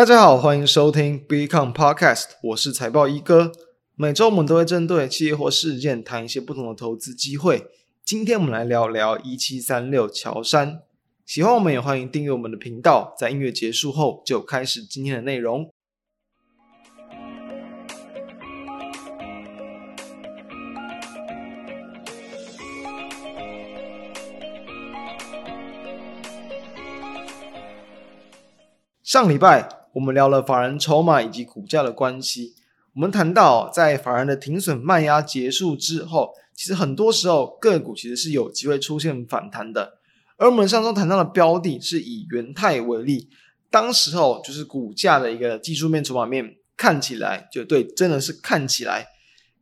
大家好，欢迎收听 Become Podcast，我是财报一哥。每周我们都会针对企业或事件谈一些不同的投资机会。今天我们来聊聊一七三六乔山。喜欢我们也欢迎订阅我们的频道。在音乐结束后，就开始今天的内容。上礼拜我们聊了法人筹码以及股价的关系。我们谈到，在法人的停损卖压结束之后，其实很多时候个股其实是有机会出现反弹的。而我们上周谈到的标的是以元泰为例，当时候就是股价的一个技术面、筹码面看起来就对，真的是看起来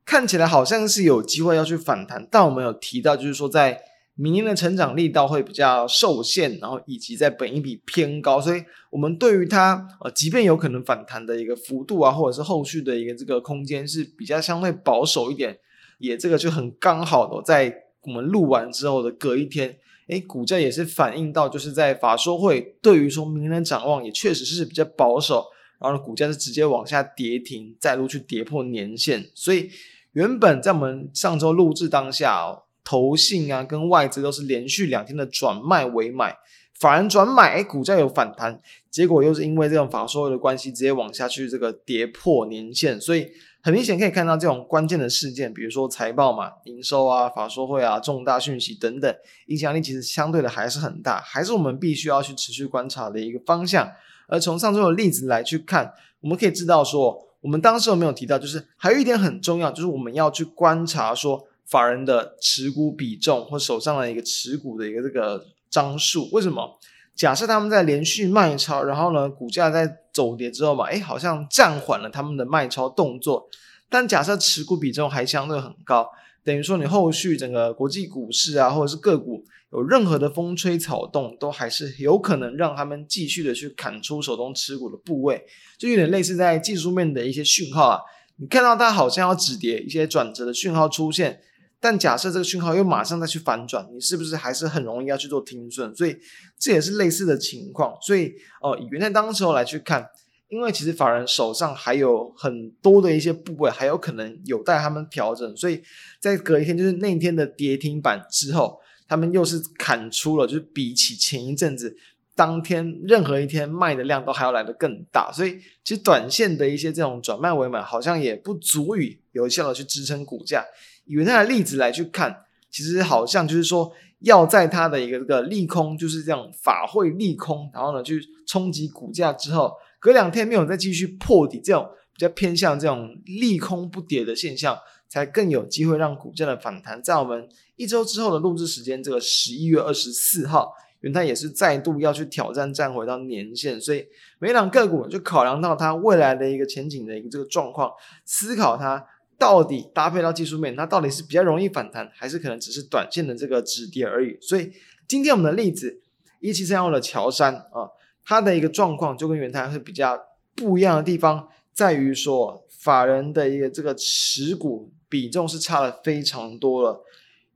看起来好像是有机会要去反弹。但我们有提到，就是说在明年的成长力道会比较受限，然后以及在本益比偏高，所以我们对于它呃，即便有可能反弹的一个幅度啊，或者是后续的一个这个空间是比较相对保守一点，也这个就很刚好的在我们录完之后的隔一天，诶，股价也是反映到就是在法说会对于说明年的展望也确实是比较保守，然后股价是直接往下跌停，再度去跌破年线，所以原本在我们上周录制当下哦。投信啊，跟外资都是连续两天的转卖为买，法人转买，哎，股价有反弹，结果又是因为这种法说会的关系，直接往下去这个跌破年线，所以很明显可以看到这种关键的事件，比如说财报嘛、营收啊、法说会啊、重大讯息等等，影响力其实相对的还是很大，还是我们必须要去持续观察的一个方向。而从上周的例子来去看，我们可以知道说，我们当时有没有提到，就是还有一点很重要，就是我们要去观察说。法人的持股比重或手上的一个持股的一个这个张数，为什么？假设他们在连续卖超，然后呢，股价在走跌之后嘛，诶，好像暂缓了他们的卖超动作。但假设持股比重还相对很高，等于说你后续整个国际股市啊，或者是个股有任何的风吹草动，都还是有可能让他们继续的去砍出手中持股的部位，就有点类似在技术面的一些讯号啊，你看到它好像要止跌，一些转折的讯号出现。但假设这个讯号又马上再去反转，你是不是还是很容易要去做停损？所以这也是类似的情况。所以哦，以元太当时候来去看，因为其实法人手上还有很多的一些部位还有可能有待他们调整，所以在隔一天就是那天的跌停板之后，他们又是砍出了，就是比起前一阵子当天任何一天卖的量都还要来得更大。所以其实短线的一些这种转卖为买，好像也不足以有效的去支撑股价。以元太的例子来去看，其实好像就是说，要在它的一个这个利空，就是这样法会利空，然后呢去冲击股价之后，隔两天没有再继续破底，这种比较偏向这种利空不跌的现象，才更有机会让股价的反弹。在我们一周之后的录制时间，这个十一月二十四号，元太也是再度要去挑战站回到年线，所以每档个股就考量到它未来的一个前景的一个这个状况，思考它。到底搭配到技术面，它到底是比较容易反弹，还是可能只是短线的这个止跌而已？所以今天我们的例子一七三六的乔山啊，它的一个状况就跟元太是比较不一样的地方，在于说法人的一个这个持股比重是差了非常多了。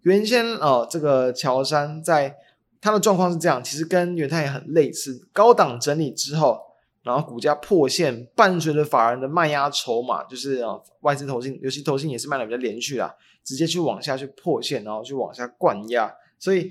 原先啊，这个乔山在它的状况是这样，其实跟元太也很类似，高档整理之后。然后股价破线，伴随着法人的卖压筹码，就是啊，外资投信，尤其投信也是卖的比较连续啦，直接去往下去破线，然后去往下灌压。所以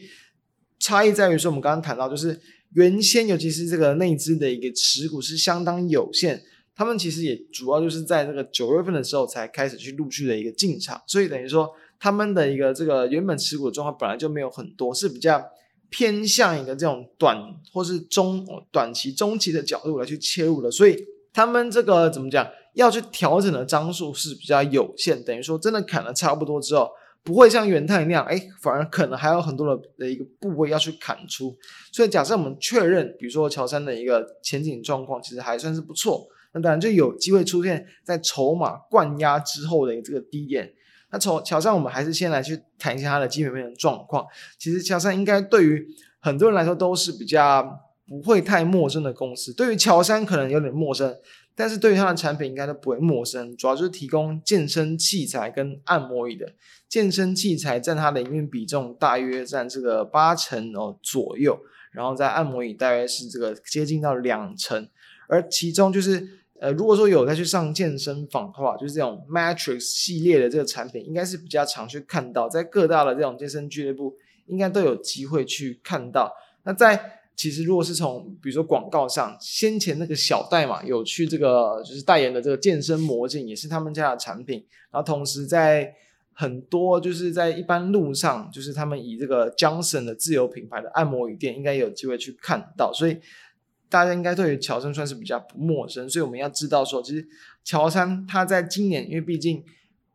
差异在于说，我们刚刚谈到，就是原先尤其是这个内资的一个持股是相当有限，他们其实也主要就是在这个九月份的时候才开始去陆续的一个进场，所以等于说他们的一个这个原本持股的状况本来就没有很多，是比较。偏向一个这种短或是中短期、中期的角度来去切入的，所以他们这个怎么讲，要去调整的张数是比较有限。等于说，真的砍了差不多之后，不会像元太那样，哎，反而可能还有很多的的一个部位要去砍出。所以，假设我们确认，比如说乔山的一个前景状况其实还算是不错，那当然就有机会出现在筹码灌压之后的这个低点。那从乔山，我们还是先来去谈一下它的基本面的状况。其实乔山应该对于很多人来说都是比较不会太陌生的公司。对于乔山可能有点陌生，但是对于它的产品应该都不会陌生。主要就是提供健身器材跟按摩椅的。健身器材占它的营运比重大约占这个八成哦左右，然后在按摩椅大约是这个接近到两成。而其中就是呃，如果说有再去上健身房的话，就是这种 Matrix 系列的这个产品，应该是比较常去看到，在各大的这种健身俱乐部，应该都有机会去看到。那在其实如果是从比如说广告上，先前那个小戴嘛，有去这个就是代言的这个健身魔镜，也是他们家的产品。然后同时在很多就是在一般路上，就是他们以这个 Johnson 的自有品牌的按摩椅垫，应该有机会去看到。所以大家应该对于乔山算是比较不陌生。所以我们要知道说，其实乔山它在今年，因为毕竟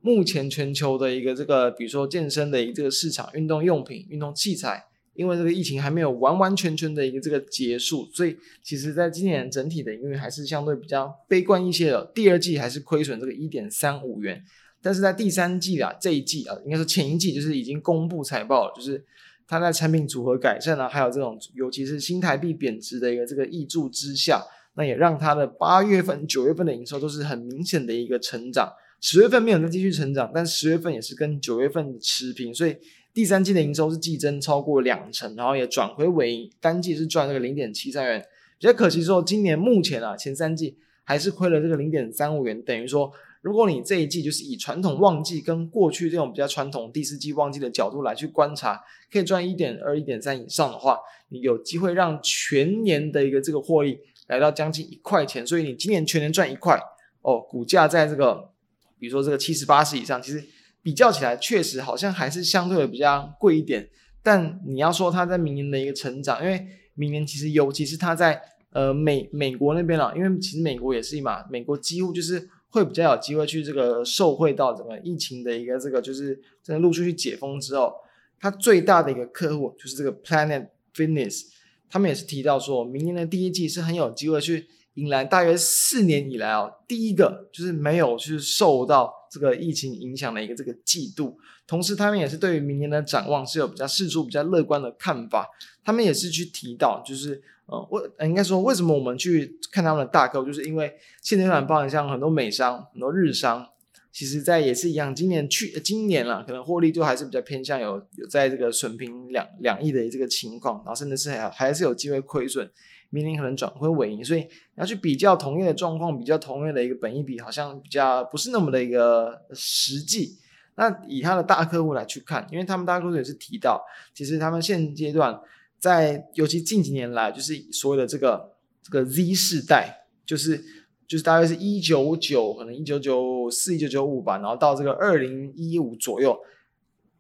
目前全球的一个这个比如说健身的一个市场，运动用品、运动器材。因为这个疫情还没有完完全全的一个这个结束，所以其实在今年整体的营运还是相对比较悲观一些的。第二季还是亏损这个一点三五元，但是在第三季啊，这一季啊，应该说前一季就是已经公布财报了，就是它在产品组合改善啊，还有这种尤其是新台币贬值的一个这个挹注之下，那也让它的八月份、九月份的营收都是很明显的一个成长。十月份没有再继续成长，但十月份也是跟九月份持平，所以。第三季的营收是季增超过两成，然后也转亏为盈，单季是赚这个零点七三元。比较可惜说，今年目前啊前三季还是亏了这个零点三五元，等于说，如果你这一季就是以传统旺季跟过去这种比较传统第四季旺季的角度来去观察，可以赚一点二、一点三以上的话，你有机会让全年的一个这个获利来到将近一块钱。所以你今年全年赚一块哦，股价在这个比如说这个七十八十以上，其实。比较起来，确实好像还是相对的比较贵一点。但你要说它在明年的一个成长，因为明年其实尤其是它在呃美美国那边了，因为其实美国也是一码，美国几乎就是会比较有机会去这个受惠到整个疫情的一个这个就是真的陆续去解封之后，它最大的一个客户就是这个 Planet Fitness，他们也是提到说，明年的第一季是很有机会去迎来大约四年以来哦第一个就是没有去受到。这个疫情影响的一个这个季度，同时他们也是对于明年的展望是有比较释出比较乐观的看法。他们也是去提到，就是呃，我应该说为什么我们去看他们的大客户，就是因为现阶段包含像很多美商、很多日商，其实在也是一样，今年去今年了，可能获利就还是比较偏向有有在这个损平两两亿的这个情况，然后甚至是还还是有机会亏损。明年可能转亏为盈，所以要去比较同业的状况，比较同业的一个本益比，好像比较不是那么的一个实际。那以他的大客户来去看，因为他们大客户也是提到，其实他们现阶段在尤其近几年来，就是所谓的这个这个 Z 世代，就是就是大概是一九九，可能一九九四、一九九五吧，然后到这个二零一五左右，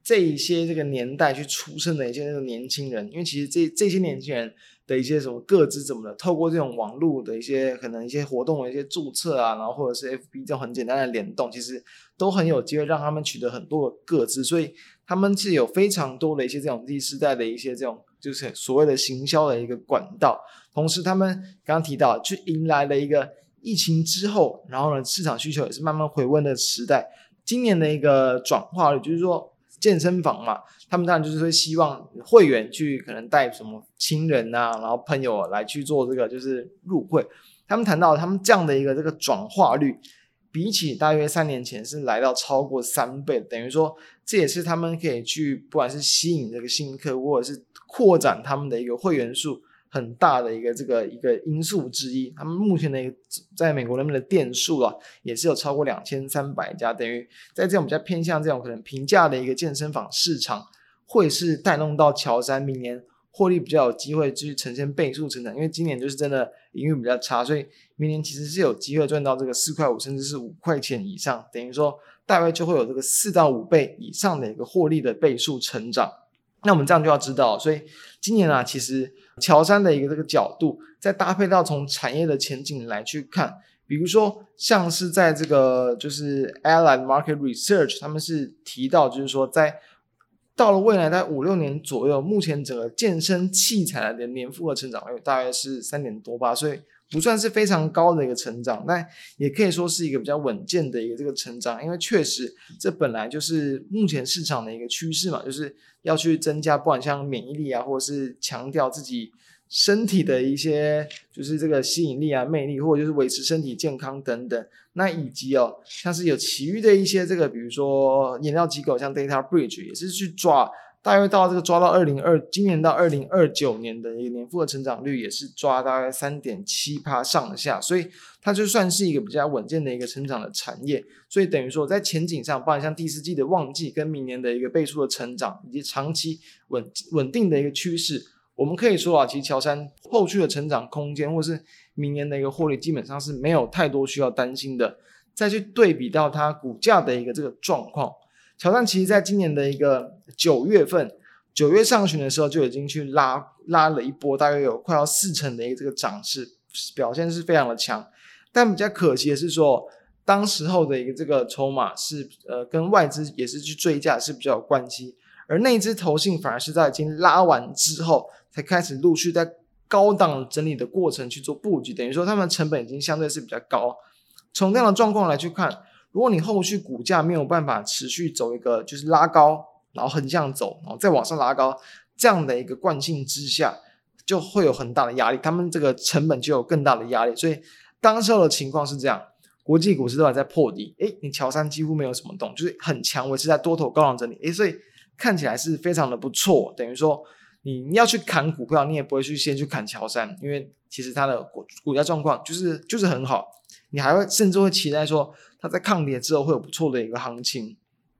这一些这个年代去出生的一些年轻人，因为其实这这些年轻人。的一些什么个资怎么的，透过这种网络的一些可能一些活动的一些注册啊，然后或者是 FB 这种很简单的联动，其实都很有机会让他们取得很多的个资，所以他们是有非常多的一些这种第四代的一些这种就是所谓的行销的一个管道。同时，他们刚刚提到，去迎来了一个疫情之后，然后呢市场需求也是慢慢回温的时代。今年的一个转化率，就是说。健身房嘛，他们当然就是会希望会员去可能带什么亲人啊，然后朋友来去做这个就是入会。他们谈到他们这样的一个这个转化率，比起大约三年前是来到超过三倍，等于说这也是他们可以去不管是吸引这个新客户，或者是扩展他们的一个会员数。很大的一个这个一个因素之一，他们目前的在美国那边的店数啊，也是有超过两千三百家，等于在这种比较偏向这种可能平价的一个健身房市场，会是带动到乔山明年获利比较有机会去呈现倍数成长，因为今年就是真的营运比较差，所以明年其实是有机会赚到这个四块五甚至是五块钱以上，等于说大概就会有这个四到五倍以上的一个获利的倍数成长。那我们这样就要知道，所以今年啊，其实。乔山的一个这个角度，再搭配到从产业的前景来去看，比如说像是在这个就是 Allied Market Research，他们是提到就是说在到了未来在五六年左右，目前整个健身器材的年复合成长率大约是三点多吧，所以不算是非常高的一个成长，但也可以说是一个比较稳健的一个这个成长，因为确实这本来就是目前市场的一个趋势嘛，就是。要去增加，不管像免疫力啊，或者是强调自己身体的一些，就是这个吸引力啊、魅力，或者就是维持身体健康等等。那以及哦，像是有其余的一些这个，比如说饮料机构，像 Data Bridge 也是去抓大约到这个抓到二零二今年到二零二九年的一个年复合成长率也是抓大概三点七趴上下，所以它就算是一个比较稳健的一个成长的产业。所以等于说在前景上，包括像第四季的旺季跟明年的一个倍数的成长，以及长期稳稳定的一个趋势，我们可以说啊，其实乔山后续的成长空间或是明年的一个获利，基本上是没有太多需要担心的。再去对比到它股价的一个这个状况，挑战其实在今年的一个九月份，九月上旬的时候就已经去拉拉了一波，大约有快要四成的一个这个涨势，表现是非常的强。但比较可惜的是说，当时候的一个这个筹码是呃跟外资也是去追价是比较有关系，而内资投信反而是在已经拉完之后，才开始陆续在高档整理的过程去做布局，等于说他们成本已经相对是比较高。从这样的状况来去看，如果你后续股价没有办法持续走一个就是拉高，然后横向走，然后再往上拉高这样的一个惯性之下，就会有很大的压力，他们这个成本就有更大的压力。所以当时候的情况是这样，国际股市都还在破底，诶，你乔山几乎没有什么动，就是很强，维持在多头高档整理，诶，所以看起来是非常的不错。等于说你要去砍股票，你也不会去先去砍乔山，因为其实它的股股价状况就是就是很好。你还会甚至会期待说，它在抗跌之后会有不错的一个行情，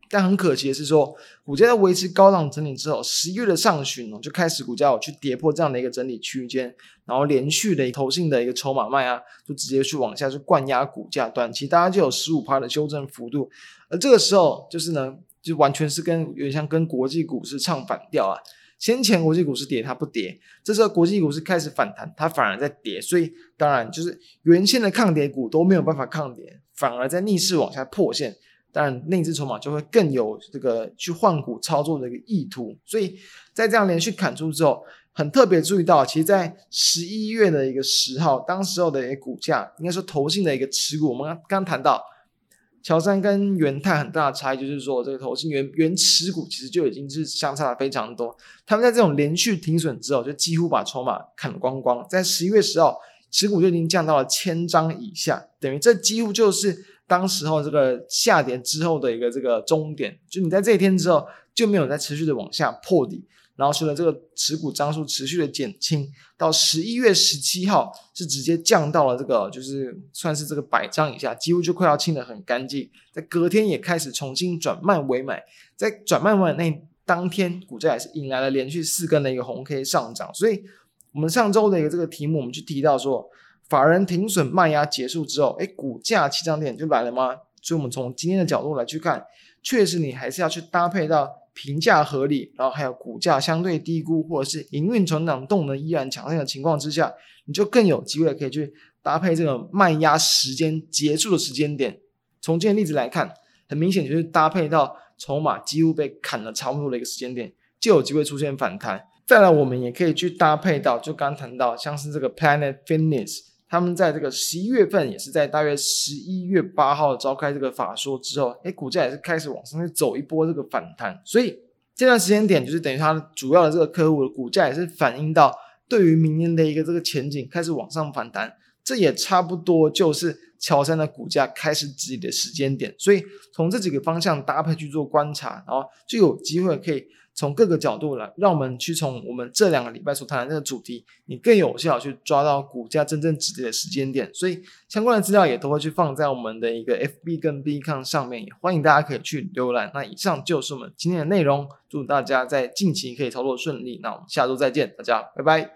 但很可惜的是说，股价在维持高档整理之后，十一月的上旬哦就开始股价有去跌破这样的一个整理区间，然后连续的投信的一个筹码卖啊，就直接去往下去灌压股价，短期大家就有十五趴的修正幅度，而这个时候就是呢，就完全是跟有点像跟国际股市唱反调啊。先前国际股市跌，它不跌，这时候国际股市开始反弹，它反而在跌，所以当然就是原先的抗跌股都没有办法抗跌，反而在逆势往下破线，当然内资筹码就会更有这个去换股操作的一个意图，所以在这样连续砍出之后，很特别注意到，其实，在十一月的一个十号，当时候的一个股价，应该说投信的一个持股，我们刚刚谈到。乔山跟元泰很大的差异就是说，这个投信原原持股其实就已经是相差的非常多。他们在这种连续停损之后，就几乎把筹码砍光光。在十一月十号，持股就已经降到了千张以下，等于这几乎就是当时候这个下跌之后的一个这个终点。就你在这一天之后就没有再持续的往下破底。然后随着这个持股张数持续的减轻，到十一月十七号是直接降到了这个，就是算是这个百张以下，几乎就快要清得很干净。在隔天也开始重新转卖为买，在转卖为那当天，股价也是迎来了连续四根的一个红 K 上涨。所以，我们上周的一个这个题目，我们就提到说，法人停损卖压结束之后，哎，股价起涨点就来了吗？所以，我们从今天的角度来去看，确实你还是要去搭配到。评价合理，然后还有股价相对低估，或者是营运成长动能依然强劲的情况之下，你就更有机会可以去搭配这个卖压时间结束的时间点。从今天例子来看，很明显就是搭配到筹码几乎被砍了差不多的一个时间点，就有机会出现反弹。再来，我们也可以去搭配到，就刚谈到像是这个 Planet Fitness。他们在这个十一月份，也是在大约十一月八号召开这个法说之后，哎，股价也是开始往上去走一波这个反弹。所以这段时间点，就是等于它主要的这个客户的股价也是反映到对于明年的一个这个前景开始往上反弹。这也差不多就是乔山的股价开始止底的时间点。所以从这几个方向搭配去做观察，然后就有机会可以。从各个角度来，让我们去从我们这两个礼拜所谈的这个主题，你更有效去抓到股价真正止跌的时间点。所以相关的资料也都会去放在我们的一个 FB 跟 bc 上面，也欢迎大家可以去浏览。那以上就是我们今天的内容，祝大家在近期可以操作顺利。那我们下周再见，大家拜拜。